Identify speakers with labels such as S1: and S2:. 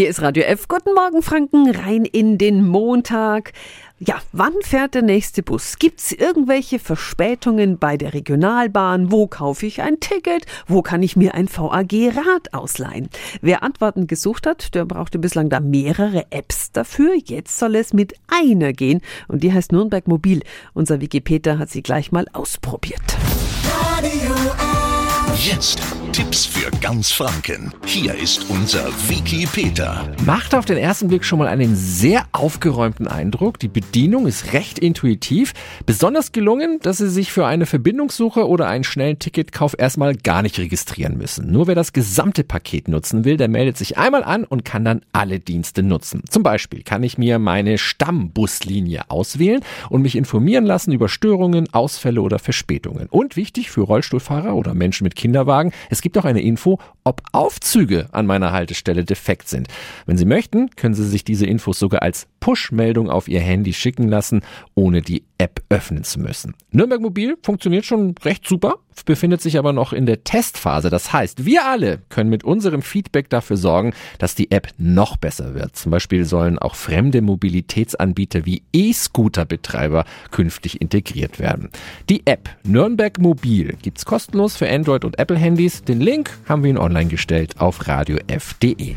S1: Hier ist Radio F. Guten Morgen, Franken, rein in den Montag. Ja, wann fährt der nächste Bus? Gibt's irgendwelche Verspätungen bei der Regionalbahn? Wo kaufe ich ein Ticket? Wo kann ich mir ein VAG-Rad ausleihen? Wer Antworten gesucht hat, der brauchte bislang da mehrere Apps dafür. Jetzt soll es mit einer gehen und die heißt Nürnberg Mobil. Unser Wikipedia hat sie gleich mal ausprobiert.
S2: Radio Jetzt Tipps für ganz Franken. Hier ist unser Wiki Peter.
S3: Macht auf den ersten Blick schon mal einen sehr aufgeräumten Eindruck. Die Bedienung ist recht intuitiv. Besonders gelungen, dass Sie sich für eine Verbindungssuche oder einen schnellen Ticketkauf erstmal gar nicht registrieren müssen. Nur wer das gesamte Paket nutzen will, der meldet sich einmal an und kann dann alle Dienste nutzen. Zum Beispiel kann ich mir meine Stammbuslinie auswählen und mich informieren lassen über Störungen, Ausfälle oder Verspätungen. Und wichtig für Rollstuhlfahrer oder Menschen mit Kinderwagen, es gibt auch eine Info, ob Aufzüge an meiner Haltestelle defekt sind. Wenn Sie möchten, können Sie sich diese Infos sogar als Push-Meldung auf Ihr Handy schicken lassen, ohne die App öffnen zu müssen. Nürnberg Mobil funktioniert schon recht super, befindet sich aber noch in der Testphase. Das heißt, wir alle können mit unserem Feedback dafür sorgen, dass die App noch besser wird. Zum Beispiel sollen auch fremde Mobilitätsanbieter wie E-Scooter-Betreiber künftig integriert werden. Die App Nürnberg Mobil gibt's kostenlos für Android und Apple-Handys. Den Link haben wir Ihnen online gestellt auf radiof.de.